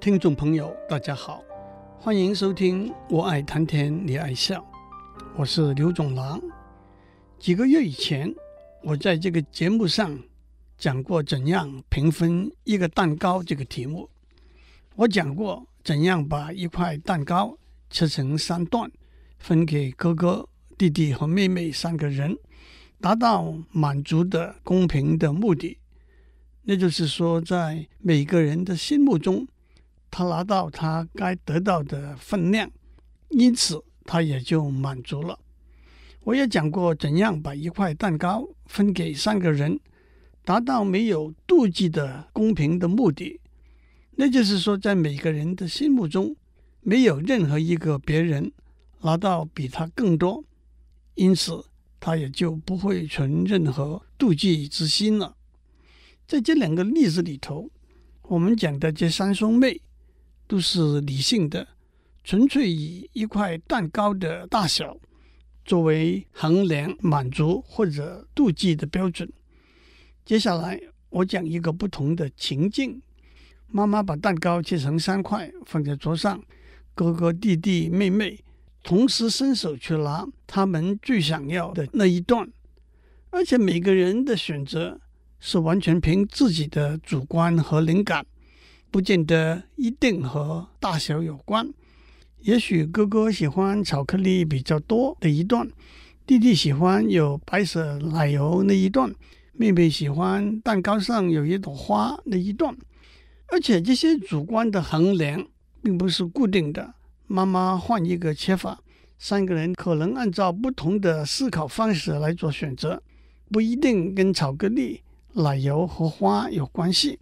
听众朋友，大家好，欢迎收听《我爱谈天你爱笑》，我是刘总郎。几个月以前，我在这个节目上讲过怎样平分一个蛋糕这个题目。我讲过怎样把一块蛋糕切成三段，分给哥哥、弟弟和妹妹三个人，达到满足的公平的目的。那就是说，在每个人的心目中，他拿到他该得到的分量，因此他也就满足了。我也讲过怎样把一块蛋糕分给三个人，达到没有妒忌的公平的目的。那就是说，在每个人的心目中，没有任何一个别人拿到比他更多，因此他也就不会存任何妒忌之心了。在这两个例子里头，我们讲的这三兄妹都是理性的，纯粹以一块蛋糕的大小。作为衡量满足或者妒忌的标准。接下来我讲一个不同的情境：妈妈把蛋糕切成三块放在桌上，哥哥、弟弟、妹妹同时伸手去拿他们最想要的那一段，而且每个人的选择是完全凭自己的主观和灵感，不见得一定和大小有关。也许哥哥喜欢巧克力比较多的一段，弟弟喜欢有白色奶油那一段，妹妹喜欢蛋糕上有一朵花那一段。而且这些主观的衡量并不是固定的。妈妈换一个切法，三个人可能按照不同的思考方式来做选择，不一定跟巧克力、奶油和花有关系。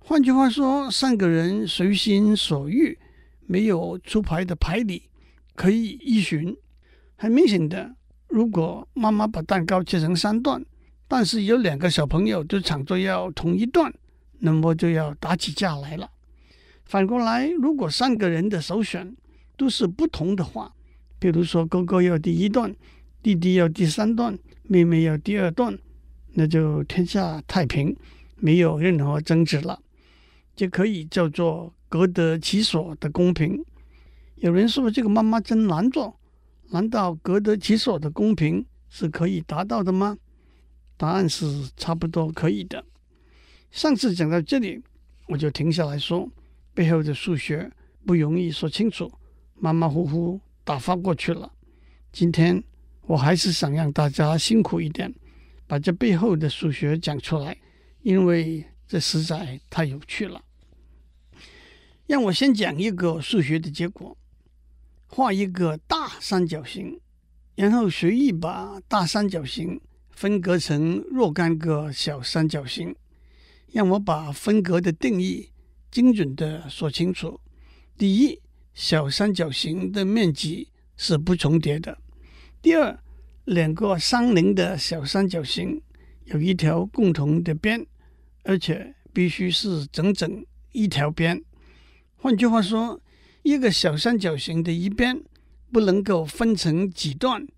换句话说，三个人随心所欲。没有出牌的牌理可以依循。很明显的，如果妈妈把蛋糕切成三段，但是有两个小朋友就抢着要同一段，那么就要打起架来了。反过来，如果三个人的首选都是不同的话，比如说哥哥要第一段，弟弟要第三段，妹妹要第二段，那就天下太平，没有任何争执了，就可以叫做。各得其所的公平，有人说这个妈妈真难做，难道各得其所的公平是可以达到的吗？答案是差不多可以的。上次讲到这里，我就停下来说，背后的数学不容易说清楚，马马虎虎打发过去了。今天我还是想让大家辛苦一点，把这背后的数学讲出来，因为这实在太有趣了。让我先讲一个数学的结果：画一个大三角形，然后随意把大三角形分割成若干个小三角形。让我把分隔的定义精准地说清楚。第一，小三角形的面积是不重叠的；第二，两个相邻的小三角形有一条共同的边，而且必须是整整一条边。换句话说，一个小三角形的一边不能够分成几段，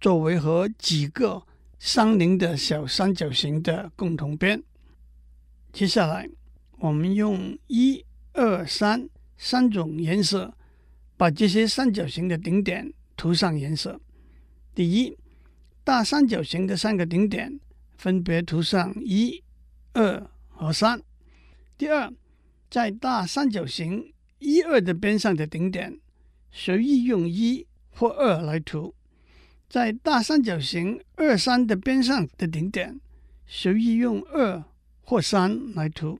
作为和几个相邻的小三角形的共同边。接下来，我们用一、二、三三种颜色把这些三角形的顶点涂上颜色。第一，大三角形的三个顶点分别涂上一、二和三。第二。在大三角形一二的边上的顶点，随意用一或二来涂；在大三角形二三的边上的顶点，随意用二或三来涂；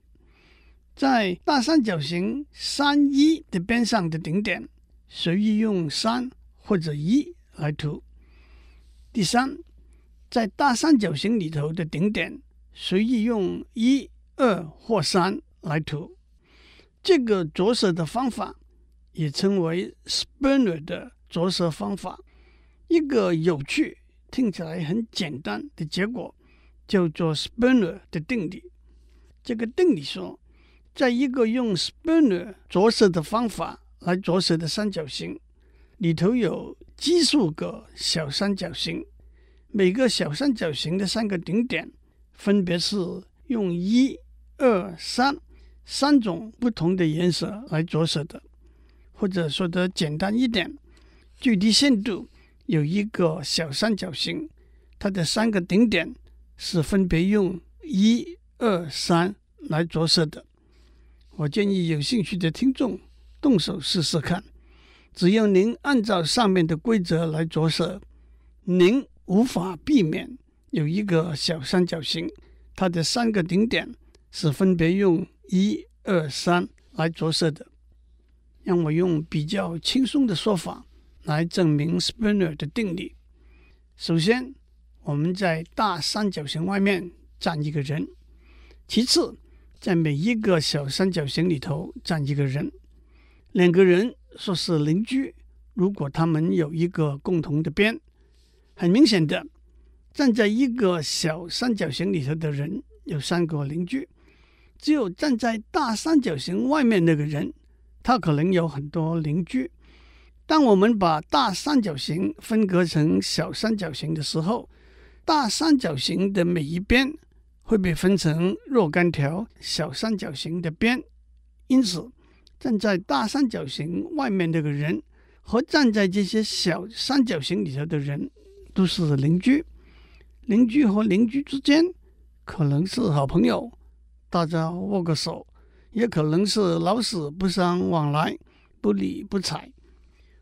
在大三角形三一的边上的顶点，随意用三或者一来涂。第三，在大三角形里头的顶点，随意用一二或三来涂。这个着色的方法也称为 Sperner 的着色方法。一个有趣、听起来很简单的结果叫做 Sperner 的定理。这个定理说，在一个用 Sperner 着色的方法来着色的三角形里头有奇数个小三角形，每个小三角形的三个顶点分别是用一、二、三。三种不同的颜色来着色的，或者说得简单一点，最低限度有一个小三角形，它的三个顶点是分别用一、二、三来着色的。我建议有兴趣的听众动手试试看。只要您按照上面的规则来着色，您无法避免有一个小三角形，它的三个顶点是分别用一二三来着色的。让我用比较轻松的说法来证明 Springer 的定理。首先，我们在大三角形外面站一个人；其次，在每一个小三角形里头站一个人。两个人说是邻居，如果他们有一个共同的边，很明显的，站在一个小三角形里头的人有三个邻居。只有站在大三角形外面那个人，他可能有很多邻居。当我们把大三角形分割成小三角形的时候，大三角形的每一边会被分成若干条小三角形的边。因此，站在大三角形外面那个人和站在这些小三角形里头的人都是邻居。邻居和邻居之间可能是好朋友。大家握个手，也可能是老死不相往来，不理不睬。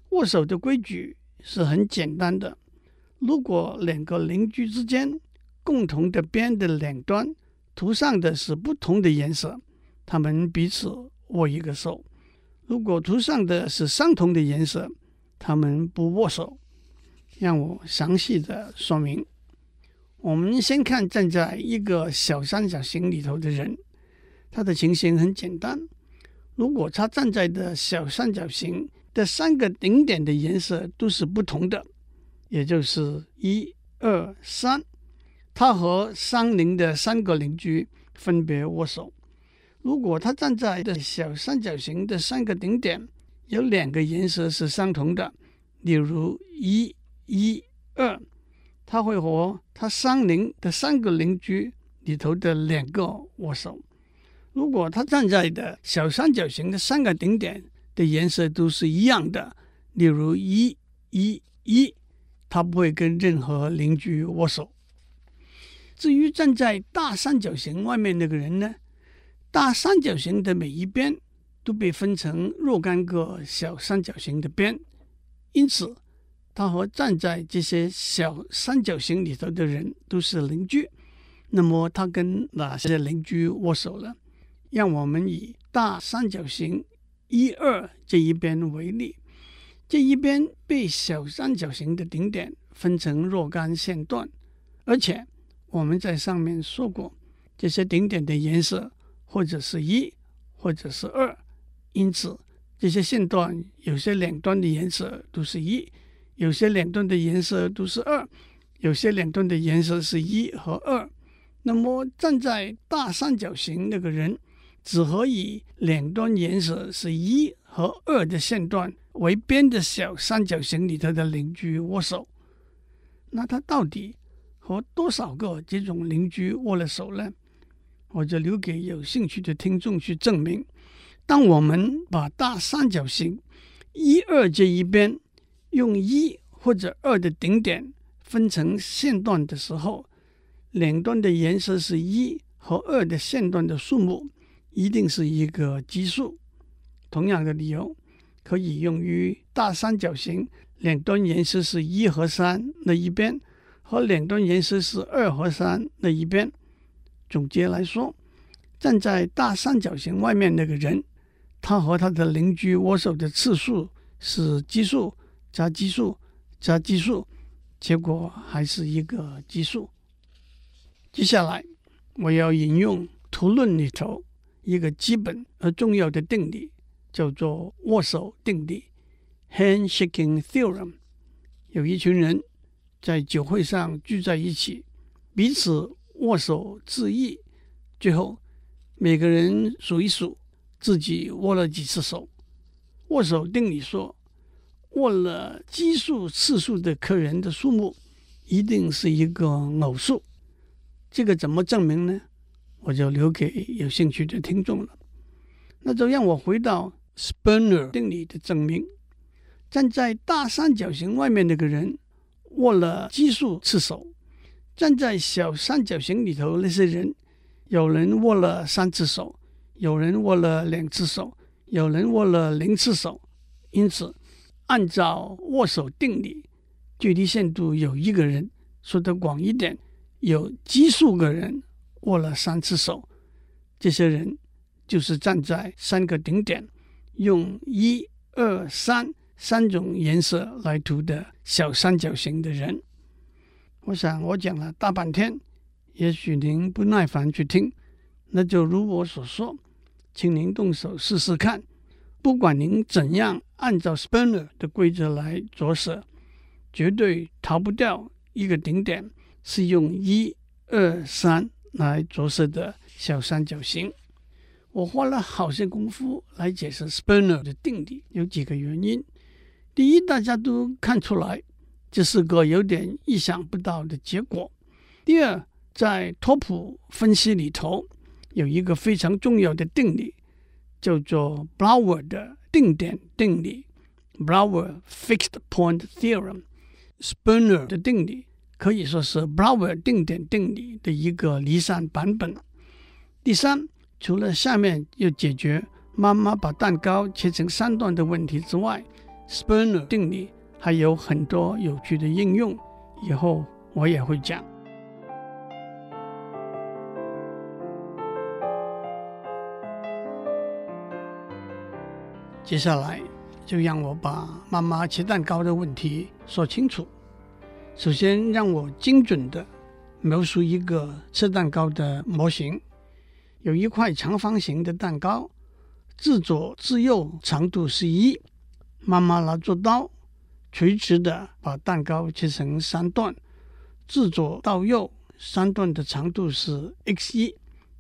握手的规矩是很简单的：如果两个邻居之间共同的边的两端涂上的是不同的颜色，他们彼此握一个手；如果涂上的是相同的颜色，他们不握手。让我详细的说明。我们先看站在一个小三角形里头的人，他的情形很简单。如果他站在的小三角形的三个顶点的颜色都是不同的，也就是一、二、三，他和相邻的三个邻居分别握手。如果他站在的小三角形的三个顶点有两个颜色是相同的，例如一、一、二。他会和他相邻的三个邻居里头的两个握手。如果他站在的小三角形的三个顶点的颜色都是一样的，例如一、一、一，他不会跟任何邻居握手。至于站在大三角形外面那个人呢？大三角形的每一边都被分成若干个小三角形的边，因此。他和站在这些小三角形里头的人都是邻居，那么他跟哪些邻居握手了？让我们以大三角形一二这一边为例，这一边被小三角形的顶点分成若干线段，而且我们在上面说过，这些顶点的颜色或者是一或者是二，因此这些线段有些两端的颜色都是一。有些两端的颜色都是二，有些两端的颜色是一和二。那么站在大三角形那个人，只和以两端颜色是一和二的线段为边的小三角形里头的邻居握手。那他到底和多少个这种邻居握了手呢？我就留给有兴趣的听众去证明。当我们把大三角形一二这一边，用一或者二的顶点分成线段的时候，两端的颜色是一和二的线段的数目一定是一个奇数。同样的理由可以用于大三角形两端颜色是一和三那一边和两端颜色是二和三那一边。总结来说，站在大三角形外面那个人，他和他的邻居握手的次数是奇数。加奇数，加奇数，结果还是一个奇数。接下来我要引用图论里头一个基本而重要的定理，叫做握手定理 （Handshaking Theorem）。有一群人在酒会上聚在一起，彼此握手致意，最后每个人数一数自己握了几次手。握手定理说。握了奇数次数的客人的数目一定是一个偶数，这个怎么证明呢？我就留给有兴趣的听众了。那就让我回到 Sperner 定理的证明。站在大三角形外面那个人握了奇数次手，站在小三角形里头那些人，有人握了三次手，有人握了两次手，有人握了零次手。因此，按照握手定理，距离限度有一个人，说得广一点，有奇数个人握了三次手。这些人就是站在三个顶点，用一二三。三种颜色来涂的小三角形的人，我想我讲了大半天，也许您不耐烦去听，那就如我所说，请您动手试试看。不管您怎样按照 Sperner 的规则来着色，绝对逃不掉一个顶点是用一二三来着色的小三角形。我花了好些功夫来解释 Sperner 的定理，有几个原因。第一，大家都看出来，这是个有点意想不到的结果。第二，在拓扑分析里头，有一个非常重要的定理，叫做 Brouwer 的定点定理 （Brouwer Fixed Point Theorem）。Sperner 的定理可以说是 Brouwer 定点定理的一个离散版本。第三，除了下面要解决妈妈把蛋糕切成三段的问题之外，Sperner 定理还有很多有趣的应用，以后我也会讲。接下来就让我把妈妈切蛋糕的问题说清楚。首先，让我精准地描述一个切蛋糕的模型：有一块长方形的蛋糕，自左至右长度是一。妈妈拿着刀，垂直的把蛋糕切成三段，自左到右三段的长度是 x 一、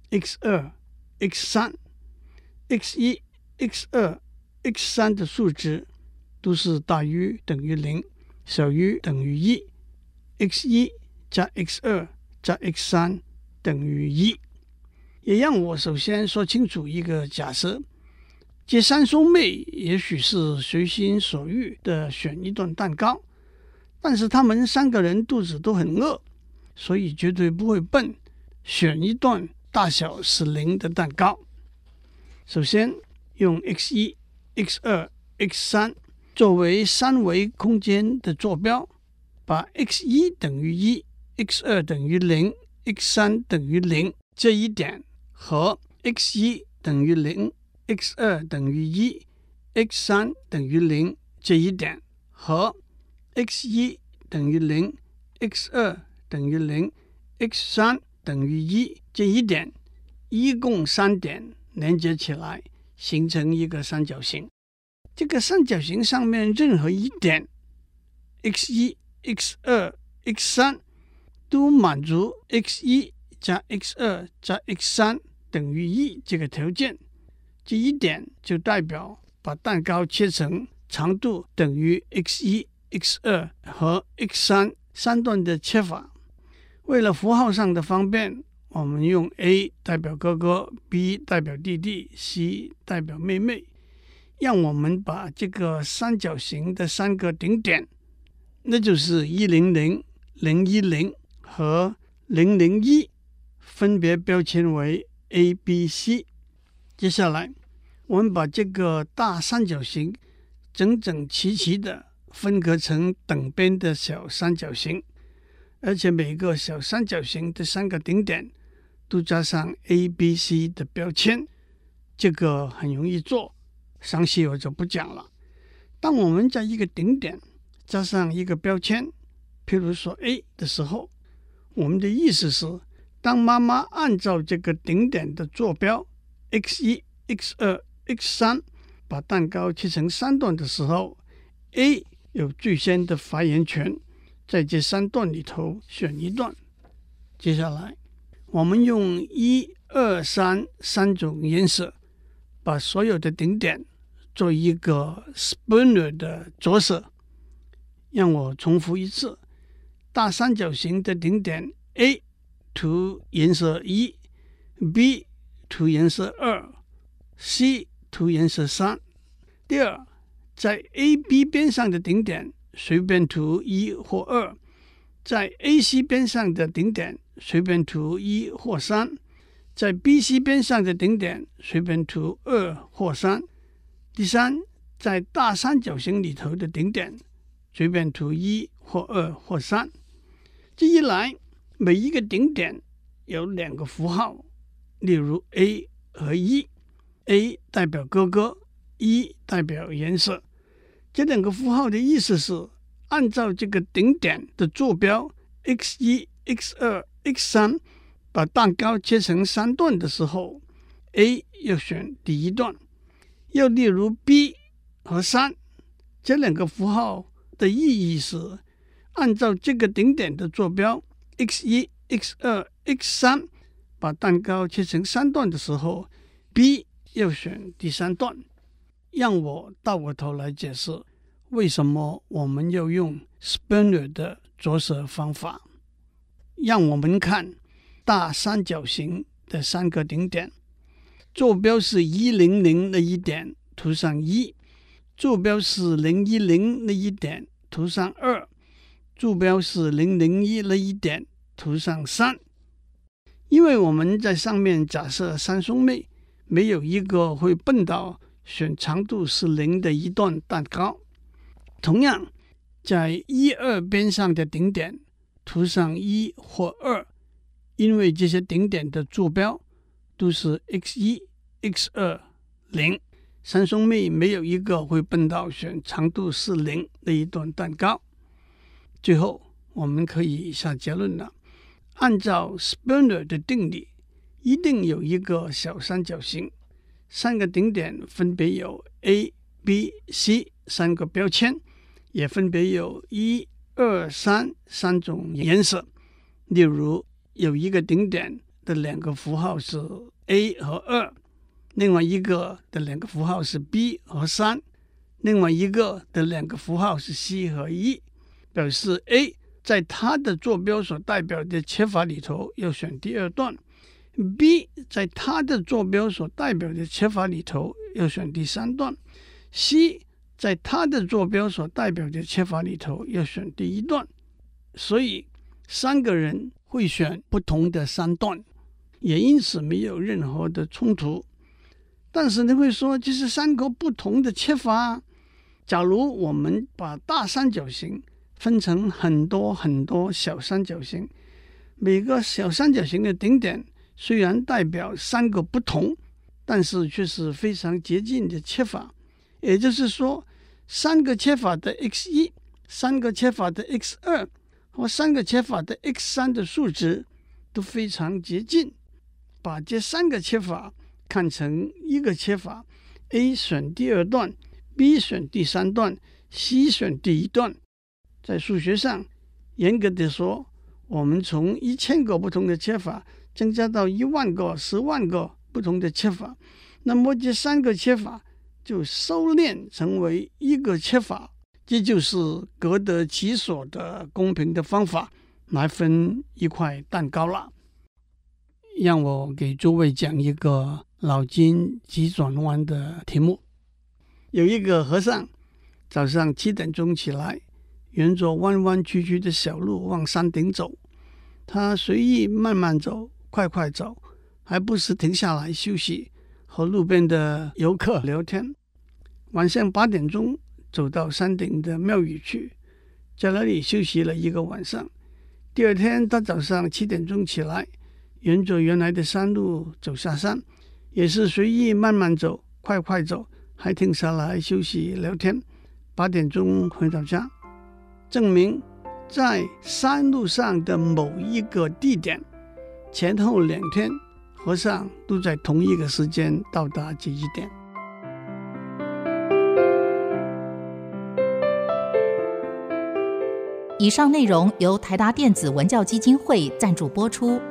x 二、x 三。x 一、x 二、x 三的数值都是大于等于零，小于等于一。x 一加 x 二加 x 三等于一。也让我首先说清楚一个假设。这三兄妹也许是随心所欲的选一段蛋糕，但是他们三个人肚子都很饿，所以绝对不会笨，选一段大小是零的蛋糕。首先用 x 一、x 二、x 三作为三维空间的坐标，把 x 一等于一、x 二等于零、x 三等于零这一点和 x 一等于零。x 二等于一，x 三等于零这一点和 x 一等于零，x 二等于零，x 三等于一这一点，一共三点连接起来形成一个三角形。这个三角形上面任何一点，x 一、x 二、x 三都满足 x 一加 x 二加 x 三等于一这个条件。这一点就代表把蛋糕切成长度等于 x 一、x 二和 x 三三段的切法。为了符号上的方便，我们用 A 代表哥哥，B 代表弟弟，C 代表妹妹。让我们把这个三角形的三个顶点，那就是一零零、零一零和零零一，分别标签为 A、B、C。接下来，我们把这个大三角形整整齐齐的分割成等边的小三角形，而且每个小三角形的三个顶点都加上 A、B、C 的标签。这个很容易做，详细我就不讲了。当我们在一个顶点加上一个标签，譬如说 A 的时候，我们的意思是，当妈妈按照这个顶点的坐标。x 一、x 二、x 三把蛋糕切成三段的时候，A 有最先的发言权，在这三段里头选一段。接下来，我们用一二三三种颜色，把所有的顶点做一个 Sperner 的着色。让我重复一次：大三角形的顶点 A 涂颜色一，B。涂颜色二，C 涂颜色三。第二，在 A、B 边上的顶点随便涂一或二，在 A、C 边上的顶点随便涂一或三，在 B、C 边上的顶点随便涂二或三。第三，在大三角形里头的顶点随便涂一或二或三。这一来，每一个顶点有两个符号，例如 A 和 E，A 代表哥哥。一代表颜色，这两个符号的意思是按照这个顶点的坐标 x 一、x 二、x 三，把蛋糕切成三段的时候，A 要选第一段。又例如 B 和三，这两个符号的意义是按照这个顶点的坐标 x 一、x 二、x 三，把蛋糕切成三段的时候，B 要选第三段。让我倒过头来解释，为什么我们要用 spinner 的着色方法。让我们看大三角形的三个顶点，坐标是一零零那一点，涂上一；坐标是零一零那一点，涂上二；坐标是零零一那一点，涂上三。因为我们在上面假设三兄妹没有一个会笨到。选长度是零的一段蛋糕，同样在一二边上的顶点涂上一或二，因为这些顶点的坐标都是 x 一、x 二、零，三兄妹没有一个会笨到选长度是零的一段蛋糕。最后我们可以下结论了，按照 Spooner 的定理，一定有一个小三角形。三个顶点分别有 A、B、C 三个标签，也分别有一、二、三三种颜色。例如，有一个顶点的两个符号是 A 和二，另外一个的两个符号是 B 和三，另外一个的两个符号是 C 和一，表示 A 在它的坐标所代表的切法里头要选第二段。B 在它的坐标所代表的切法里头要选第三段，C 在它的坐标所代表的切法里头要选第一段，所以三个人会选不同的三段，也因此没有任何的冲突。但是你会说，这是三个不同的切法。假如我们把大三角形分成很多很多小三角形，每个小三角形的顶点。虽然代表三个不同，但是却是非常接近的切法。也就是说，三个切法的 x 一、三个切法的 x 二和三个切法的 x 三的数值都非常接近。把这三个切法看成一个切法，A 选第二段，B 选第三段，C 选第一段。在数学上，严格的说，我们从一千个不同的切法。增加到一万个、十万个不同的切法，那么这三个切法就收敛成为一个切法，这就是各得其所的公平的方法来分一块蛋糕了。让我给诸位讲一个脑筋急转弯的题目：有一个和尚早上七点钟起来，沿着弯弯曲曲的小路往山顶走，他随意慢慢走。快快走，还不时停下来休息，和路边的游客聊天。晚上八点钟，走到山顶的庙宇去，在那里休息了一个晚上。第二天，他早上七点钟起来，沿着原来的山路走下山，也是随意慢慢走，快快走，还停下来休息聊天。八点钟回到家，证明在山路上的某一个地点。前后两天，和尚都在同一个时间到达这一点。以上内容由台达电子文教基金会赞助播出。